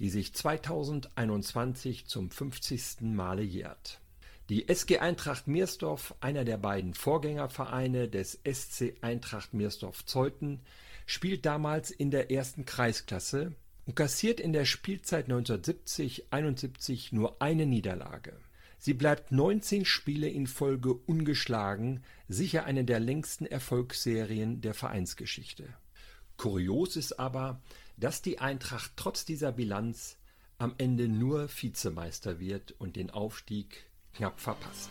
die sich 2021 zum 50. Male jährt. Die SG Eintracht Meersdorf, einer der beiden Vorgängervereine des SC Eintracht Meersdorf-Zeuthen, spielt damals in der ersten Kreisklasse und kassiert in der Spielzeit 1970-71 nur eine Niederlage. Sie bleibt 19 Spiele in Folge ungeschlagen, sicher eine der längsten Erfolgsserien der Vereinsgeschichte. Kurios ist aber, dass die Eintracht trotz dieser Bilanz am Ende nur Vizemeister wird und den Aufstieg knapp verpasst.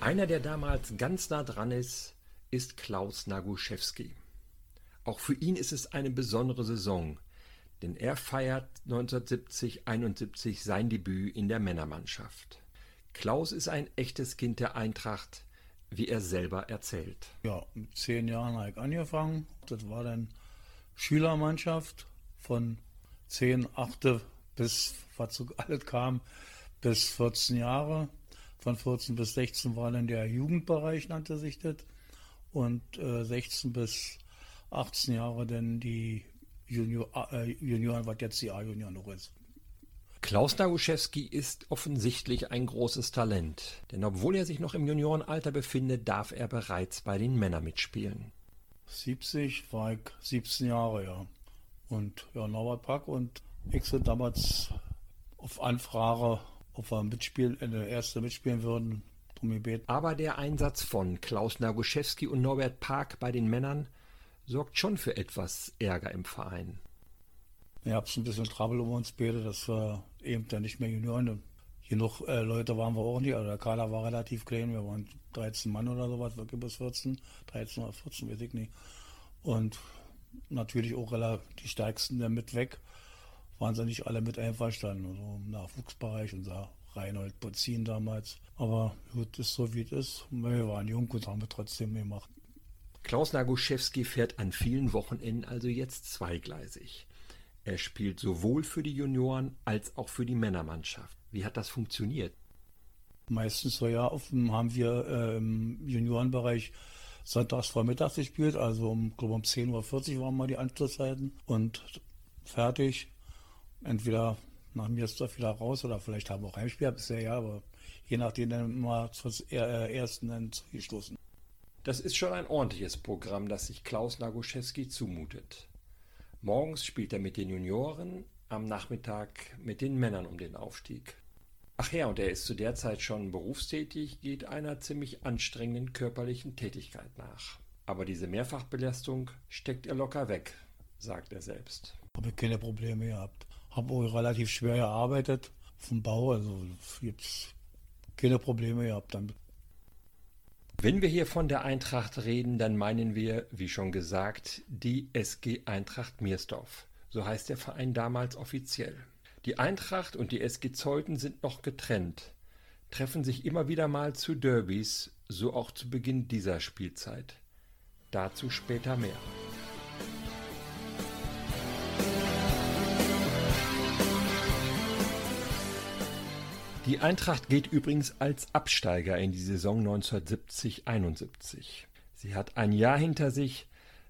Einer, der damals ganz nah dran ist, ist Klaus Naguszewski. Auch für ihn ist es eine besondere Saison, denn er feiert 1970-71 sein Debüt in der Männermannschaft. Klaus ist ein echtes Kind der Eintracht, wie er selber erzählt. Ja, mit zehn Jahren habe ich angefangen. Das war dann Schülermannschaft von zehn, achte bis, was so alles kam, bis 14 Jahre. Von 14 bis 16 war dann der Jugendbereich, nannte sich das. Und äh, 16 bis 18 Jahre dann die Junior, äh, Junioren, was jetzt die A-Junior noch ist. Klaus Naguszewski ist offensichtlich ein großes Talent, denn obwohl er sich noch im Juniorenalter befindet, darf er bereits bei den Männern mitspielen. 70 war ich 17 Jahre, ja. Und ja, Norbert Pack und ich sind damals auf Anfrage, ob wir mitspielen, in der erste mitspielen würden. Aber der Einsatz von Klaus Naguszewski und Norbert Park bei den Männern sorgt schon für etwas Ärger im Verein. Wir haben ein bisschen Trouble um uns beide, dass wir eben dann nicht mehr Junioren. Genug äh, Leute waren wir auch nicht, also der Kader war relativ klein, wir waren 13 Mann oder sowas, wirklich bis 14, 13 oder 14, weiß ich nicht. Und natürlich auch die stärksten dann mit weg, waren sie nicht alle mit einverstanden, also im Nachwuchsbereich, unser Reinhold Bozin damals. Aber gut, ist so wie es ist. Wir waren jung und haben wir trotzdem gemacht. Klaus Naguszewski fährt an vielen Wochenenden also jetzt zweigleisig. Er spielt sowohl für die Junioren als auch für die Männermannschaft. Wie hat das funktioniert? Meistens so ja, haben wir im Juniorenbereich sonntags vormittags gespielt, also um, glaube um 10.40 Uhr waren mal die Anschlusszeiten und fertig. Entweder nach mir ist wieder raus oder vielleicht haben wir auch Heimspiel bisher, ja, aber je nachdem dann mal zur äh, ersten dann zugestoßen. Das ist schon ein ordentliches Programm, das sich Klaus Nagoszewski zumutet. Morgens spielt er mit den Junioren, am Nachmittag mit den Männern um den Aufstieg. Ach ja, und er ist zu der Zeit schon berufstätig, geht einer ziemlich anstrengenden körperlichen Tätigkeit nach. Aber diese Mehrfachbelastung steckt er locker weg, sagt er selbst. Habe keine Probleme gehabt. Habe auch relativ schwer gearbeitet vom Bau, also gibt keine Probleme gehabt damit. Wenn wir hier von der Eintracht reden, dann meinen wir, wie schon gesagt, die SG Eintracht Miersdorf. So heißt der Verein damals offiziell. Die Eintracht und die SG Zeuthen sind noch getrennt, treffen sich immer wieder mal zu Derbys, so auch zu Beginn dieser Spielzeit. Dazu später mehr. Die Eintracht geht übrigens als Absteiger in die Saison 1970-71. Sie hat ein Jahr hinter sich,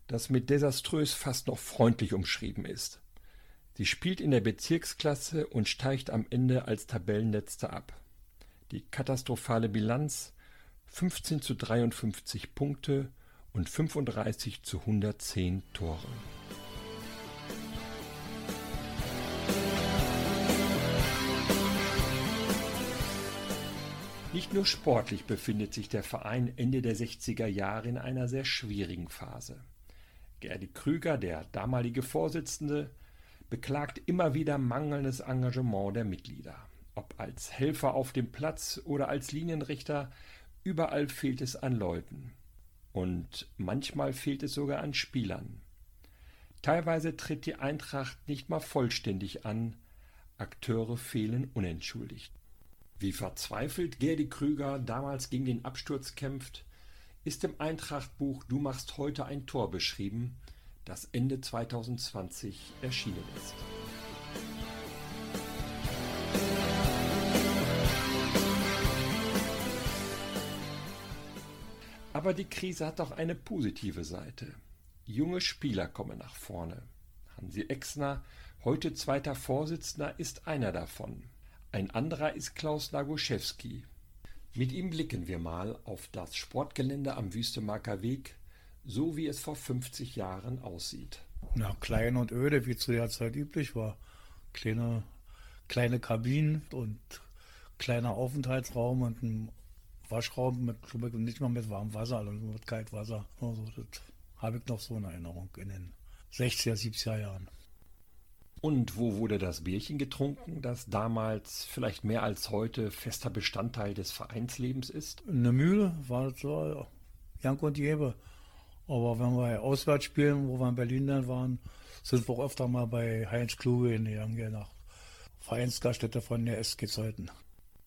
das mit desaströs fast noch freundlich umschrieben ist. Sie spielt in der Bezirksklasse und steigt am Ende als Tabellenletzter ab. Die katastrophale Bilanz 15 zu 53 Punkte und 35 zu 110 Tore. Nicht nur sportlich befindet sich der Verein Ende der 60er Jahre in einer sehr schwierigen Phase. Gerdi Krüger, der damalige Vorsitzende, beklagt immer wieder mangelndes Engagement der Mitglieder. Ob als Helfer auf dem Platz oder als Linienrichter, überall fehlt es an Leuten. Und manchmal fehlt es sogar an Spielern. Teilweise tritt die Eintracht nicht mal vollständig an, Akteure fehlen unentschuldigt. Wie verzweifelt Gerdi Krüger damals gegen den Absturz kämpft, ist im Eintrachtbuch Du machst heute ein Tor beschrieben, das Ende 2020 erschienen ist. Aber die Krise hat auch eine positive Seite. Junge Spieler kommen nach vorne. Hansi Exner, heute zweiter Vorsitzender, ist einer davon. Ein anderer ist Klaus Nagoschewski. Mit ihm blicken wir mal auf das Sportgelände am Wüstemarker Weg, so wie es vor 50 Jahren aussieht. Na, klein und öde, wie zu der Zeit üblich war. Kleine, kleine Kabinen und kleiner Aufenthaltsraum und ein Waschraum mit nicht mal mit warmem Wasser, sondern also mit Kaltwasser. Also das habe ich noch so in Erinnerung in den 60er, 70er Jahren. Und wo wurde das Bierchen getrunken, das damals vielleicht mehr als heute fester Bestandteil des Vereinslebens ist? In der Mühle war das so, ja. Jank und Jebe. Aber wenn wir auswärts spielen, wo wir in Berlin dann waren, sind wir auch öfter mal bei Heinz Kluge in der nach Vereinsgaststätte von der SG Zeuthen.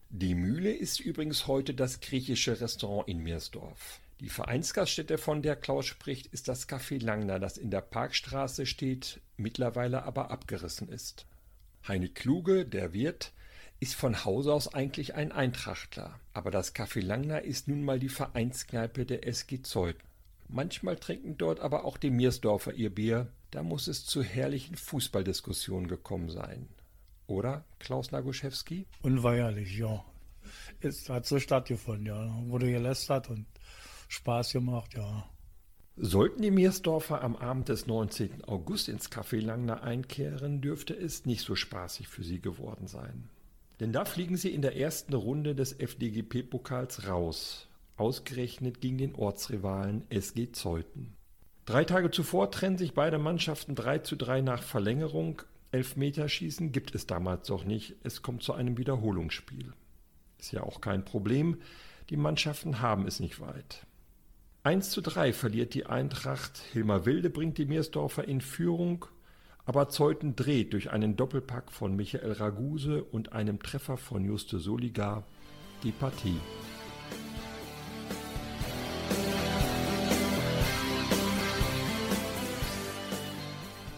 Die Mühle ist übrigens heute das griechische Restaurant in Meersdorf. Die Vereinsgaststätte, von der Klaus spricht, ist das Café Langner, das in der Parkstraße steht, mittlerweile aber abgerissen ist. Heine Kluge, der Wirt, ist von Hause aus eigentlich ein Eintrachtler, aber das Café Langner ist nun mal die Vereinskneipe der SG Zeuthen. Manchmal trinken dort aber auch die Meersdorfer ihr Bier, da muss es zu herrlichen Fußballdiskussionen gekommen sein. Oder, Klaus Nagoschewski? Unweigerlich, ja. Es hat so stattgefunden, ja. Wurde gelästert und Spaß gemacht, ja. Sollten die Meersdorfer am Abend des 19. August ins Café Langner einkehren, dürfte es nicht so spaßig für sie geworden sein. Denn da fliegen sie in der ersten Runde des FDGP-Pokals raus, ausgerechnet gegen den Ortsrivalen SG Zeuthen. Drei Tage zuvor trennen sich beide Mannschaften 3 zu 3 nach Verlängerung, Elfmeterschießen gibt es damals doch nicht. Es kommt zu einem Wiederholungsspiel. Ist ja auch kein Problem. Die Mannschaften haben es nicht weit. 1 zu 3 verliert die Eintracht. Hilmar Wilde bringt die Meersdorfer in Führung, aber Zeuthen dreht durch einen Doppelpack von Michael Raguse und einem Treffer von Juste Soligar die Partie.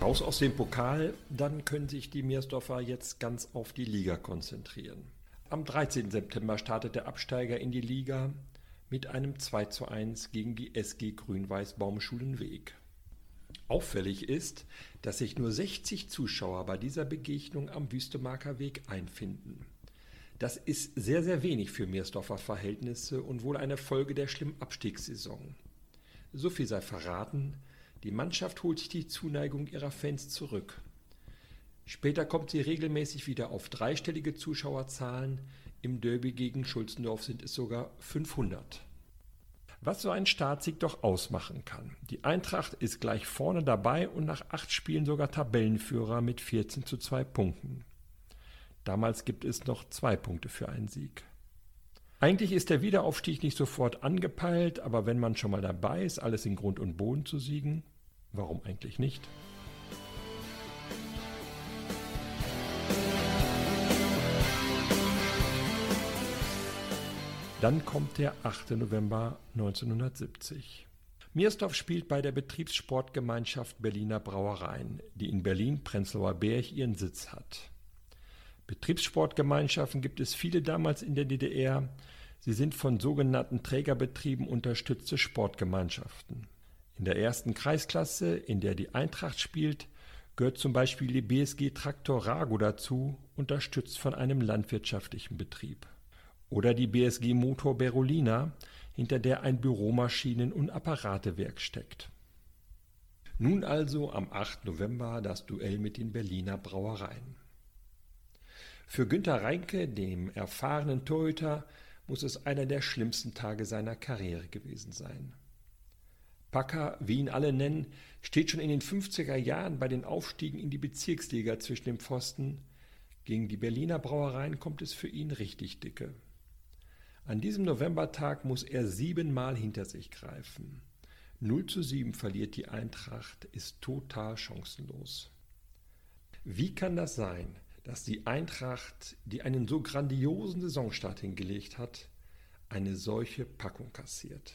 Raus aus dem Pokal, dann können sich die Meersdorfer jetzt ganz auf die Liga konzentrieren. Am 13. September startet der Absteiger in die Liga mit einem 2 zu 1 gegen die SG Grün-Weiß Baumschulenweg. Auffällig ist, dass sich nur 60 Zuschauer bei dieser Begegnung am Wüstemarker Weg einfinden. Das ist sehr, sehr wenig für Meersdorfer Verhältnisse und wohl eine Folge der schlimmen Abstiegssaison. So viel sei verraten, die Mannschaft holt sich die Zuneigung ihrer Fans zurück. Später kommt sie regelmäßig wieder auf dreistellige Zuschauerzahlen. Im Derby gegen Schulzendorf sind es sogar 500. Was so ein Startsieg doch ausmachen kann. Die Eintracht ist gleich vorne dabei und nach acht Spielen sogar Tabellenführer mit 14 zu 2 Punkten. Damals gibt es noch zwei Punkte für einen Sieg. Eigentlich ist der Wiederaufstieg nicht sofort angepeilt, aber wenn man schon mal dabei ist, alles in Grund und Boden zu siegen, Warum eigentlich nicht? Dann kommt der 8. November 1970. Miersdorf spielt bei der Betriebssportgemeinschaft Berliner Brauereien, die in Berlin-Prenzlauer Berg ihren Sitz hat. Betriebssportgemeinschaften gibt es viele damals in der DDR. Sie sind von sogenannten Trägerbetrieben unterstützte Sportgemeinschaften. In der ersten Kreisklasse, in der die Eintracht spielt, gehört zum Beispiel die BSG Traktor Rago dazu, unterstützt von einem landwirtschaftlichen Betrieb. Oder die BSG Motor Berolina, hinter der ein Büromaschinen- und Apparatewerk steckt. Nun also am 8. November das Duell mit den Berliner Brauereien. Für Günter Reinke, dem erfahrenen Torhüter, muss es einer der schlimmsten Tage seiner Karriere gewesen sein. Packer, wie ihn alle nennen, steht schon in den 50er Jahren bei den Aufstiegen in die Bezirksliga zwischen dem Pfosten. Gegen die Berliner Brauereien kommt es für ihn richtig dicke. An diesem Novembertag muss er siebenmal hinter sich greifen. 0 zu 7 verliert die Eintracht, ist total chancenlos. Wie kann das sein, dass die Eintracht, die einen so grandiosen Saisonstart hingelegt hat, eine solche Packung kassiert?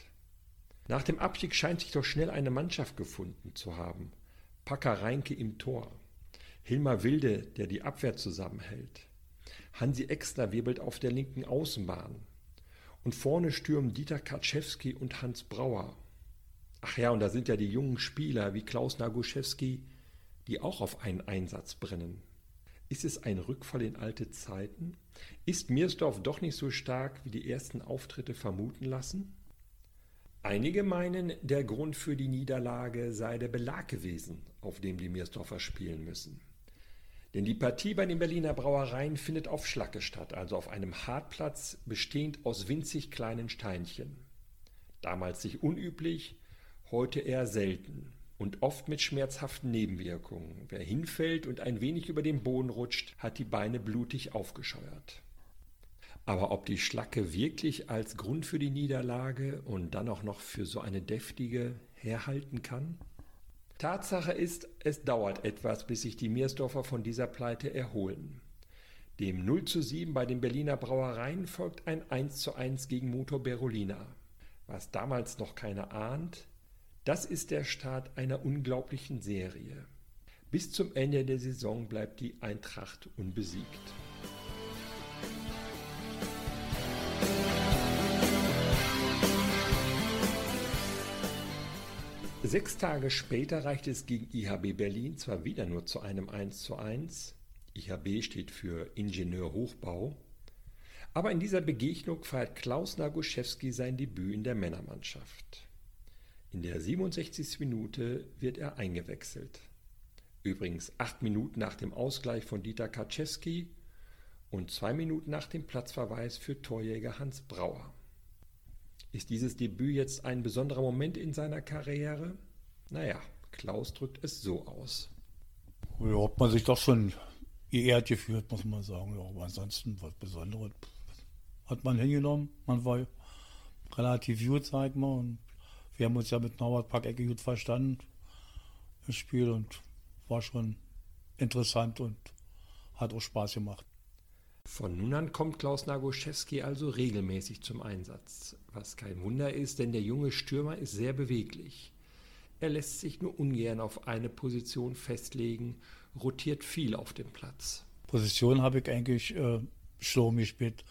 Nach dem Abstieg scheint sich doch schnell eine Mannschaft gefunden zu haben. Packer Reinke im Tor. Hilmar Wilde, der die Abwehr zusammenhält. Hansi Exner wirbelt auf der linken Außenbahn. Und vorne stürmen Dieter Kaczewski und Hans Brauer. Ach ja, und da sind ja die jungen Spieler wie Klaus Naguszewski, die auch auf einen Einsatz brennen. Ist es ein Rückfall in alte Zeiten? Ist Miersdorf doch nicht so stark, wie die ersten Auftritte vermuten lassen? Einige meinen, der Grund für die Niederlage sei der Belag gewesen, auf dem die Miersdorfer spielen müssen. Denn die Partie bei den Berliner Brauereien findet auf Schlacke statt, also auf einem Hartplatz bestehend aus winzig kleinen Steinchen. Damals nicht unüblich, heute eher selten und oft mit schmerzhaften Nebenwirkungen. Wer hinfällt und ein wenig über den Boden rutscht, hat die Beine blutig aufgescheuert. Aber ob die Schlacke wirklich als Grund für die Niederlage und dann auch noch für so eine deftige herhalten kann? Tatsache ist, es dauert etwas, bis sich die Miersdorfer von dieser Pleite erholen. Dem 0 zu 7 bei den Berliner Brauereien folgt ein 1 zu 1 gegen Motor Berolina. Was damals noch keiner ahnt, das ist der Start einer unglaublichen Serie. Bis zum Ende der Saison bleibt die Eintracht unbesiegt. Sechs Tage später reicht es gegen IHB Berlin zwar wieder nur zu einem 1 zu 1, IHB steht für Ingenieur Hochbau, aber in dieser Begegnung feiert Klaus Naguszewski sein Debüt in der Männermannschaft. In der 67. Minute wird er eingewechselt. Übrigens acht Minuten nach dem Ausgleich von Dieter Kaczewski und zwei Minuten nach dem Platzverweis für Torjäger Hans Brauer. Ist dieses Debüt jetzt ein besonderer Moment in seiner Karriere? Naja, Klaus drückt es so aus. Ja, hat man sich doch schon geehrt gefühlt, muss man sagen. Ja, aber ansonsten was Besonderes hat man hingenommen. Man war relativ gut, sag ich mal. Und wir haben uns ja mit Norbert Packecke gut verstanden im Spiel und war schon interessant und hat auch Spaß gemacht. Von nun an kommt Klaus Nagoszewski also regelmäßig zum Einsatz, was kein Wunder ist, denn der junge Stürmer ist sehr beweglich. Er lässt sich nur ungern auf eine Position festlegen, rotiert viel auf dem Platz. Position habe ich eigentlich äh, Sturm gespielt,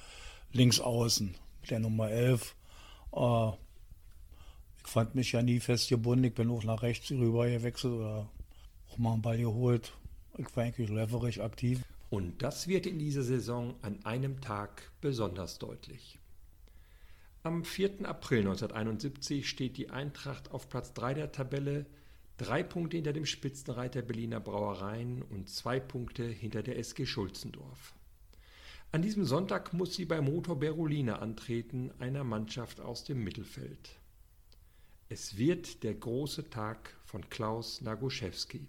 links außen, der Nummer 11. Äh, ich fand mich ja nie fest gebunden, ich bin auch nach rechts rüber gewechselt oder auch mal einen Ball geholt. Ich war eigentlich leverig aktiv. Und das wird in dieser Saison an einem Tag besonders deutlich. Am 4. April 1971 steht die Eintracht auf Platz 3 der Tabelle, drei Punkte hinter dem Spitzenreiter Berliner Brauereien und zwei Punkte hinter der SG Schulzendorf. An diesem Sonntag muss sie bei Motor Berolina antreten, einer Mannschaft aus dem Mittelfeld. Es wird der große Tag von Klaus Nagoszewski.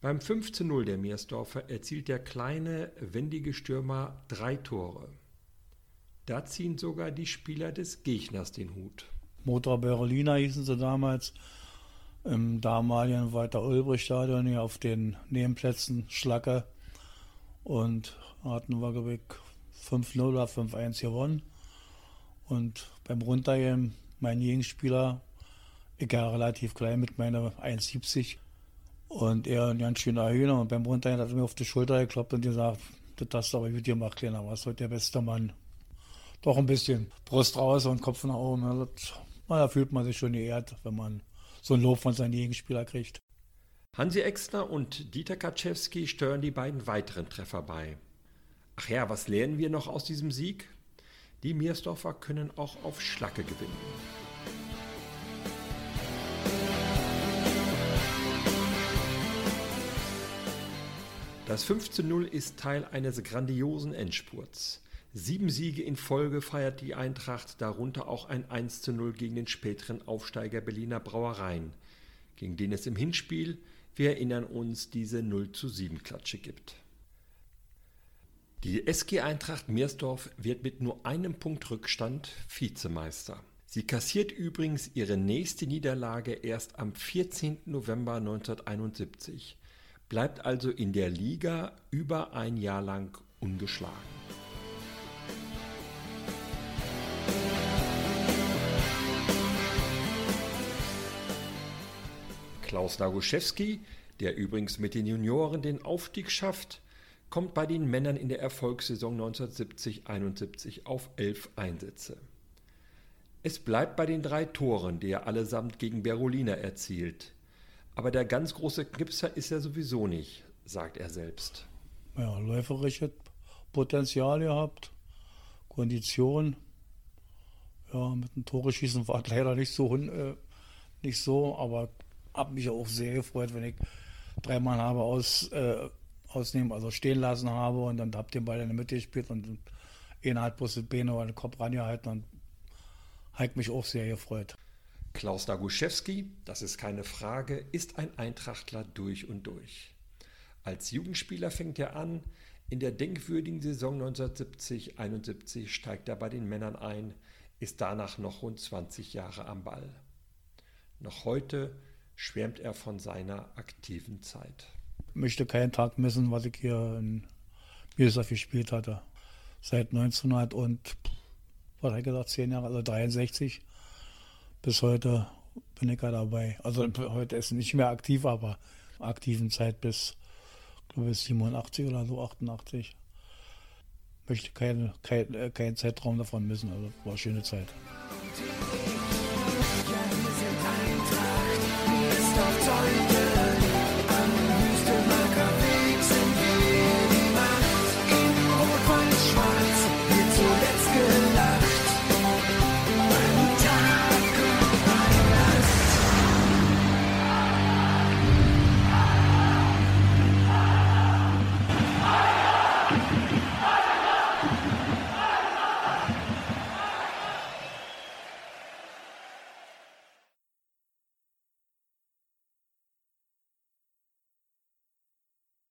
Beim 15-0 der Meersdorfer erzielt der kleine, wendige Stürmer drei Tore. Da ziehen sogar die Spieler des Gegners den Hut. Motor Berliner hießen sie damals. Im damaligen Walter-Ulbricht-Stadion hier auf den Nebenplätzen Schlacke. Und hatten wir, glaube ich, 5-0 oder 5-1 gewonnen. Und beim Runtergehen, mein Gegenspieler, ich war relativ klein mit meiner 1,70, und er ein ganz schöner Hühner. Und beim Runtergehen hat er mir auf die Schulter geklopft und gesagt, das hast du aber gut gemacht, Kleiner, warst heute der beste Mann. Doch ein bisschen Brust raus und Kopf nach oben. Also, da fühlt man sich schon geehrt, wenn man so ein Lob von seinen Gegenspieler kriegt. Hansi Exner und Dieter Kaczewski steuern die beiden weiteren Treffer bei. Ach ja, was lernen wir noch aus diesem Sieg? Die Miersdorfer können auch auf Schlacke gewinnen. Das 15-0 ist Teil eines grandiosen Endspurts. Sieben Siege in Folge feiert die Eintracht, darunter auch ein 1-0 gegen den späteren Aufsteiger Berliner Brauereien, gegen den es im Hinspiel, wir erinnern uns, diese 0-7-Klatsche gibt. Die SG Eintracht Meersdorf wird mit nur einem Punkt Rückstand Vizemeister. Sie kassiert übrigens ihre nächste Niederlage erst am 14. November 1971, bleibt also in der Liga über ein Jahr lang ungeschlagen. Klaus Nagoszewski, der übrigens mit den Junioren den Aufstieg schafft, kommt bei den Männern in der Erfolgssaison 1970-71 auf elf Einsätze. Es bleibt bei den drei Toren, die er allesamt gegen Berolina erzielt. Aber der ganz große Knipser ist er sowieso nicht, sagt er selbst. Ja, läuferisches Potenzial gehabt, Kondition. Ja, mit dem Tore schießen war leider nicht so, äh, nicht so, aber habe mich auch sehr gefreut, wenn ich dreimal habe aus, äh, ausnehmen, also stehen lassen habe und dann ihr den Ball in der Mitte gespielt und einer hat bloß die Beine oder den Kopf rangehalten und hat mich auch sehr gefreut. Klaus Daguszewski, das ist keine Frage, ist ein Eintrachtler durch und durch. Als Jugendspieler fängt er an, in der denkwürdigen Saison 1970-71 steigt er bei den Männern ein, ist danach noch rund 20 Jahre am Ball. Noch heute schwärmt er von seiner aktiven Zeit. Ich möchte keinen Tag missen, was ich hier in Bielefeld gespielt hatte. Seit 1900 und was habe ich gesagt, zehn Jahre, also 63 bis heute bin ich ja dabei. Also heute ist nicht mehr aktiv, aber aktiven Zeit bis, glaube ich, 87 oder so, 88. Möchte keinen kein, kein Zeitraum davon missen. Also war eine schöne Zeit.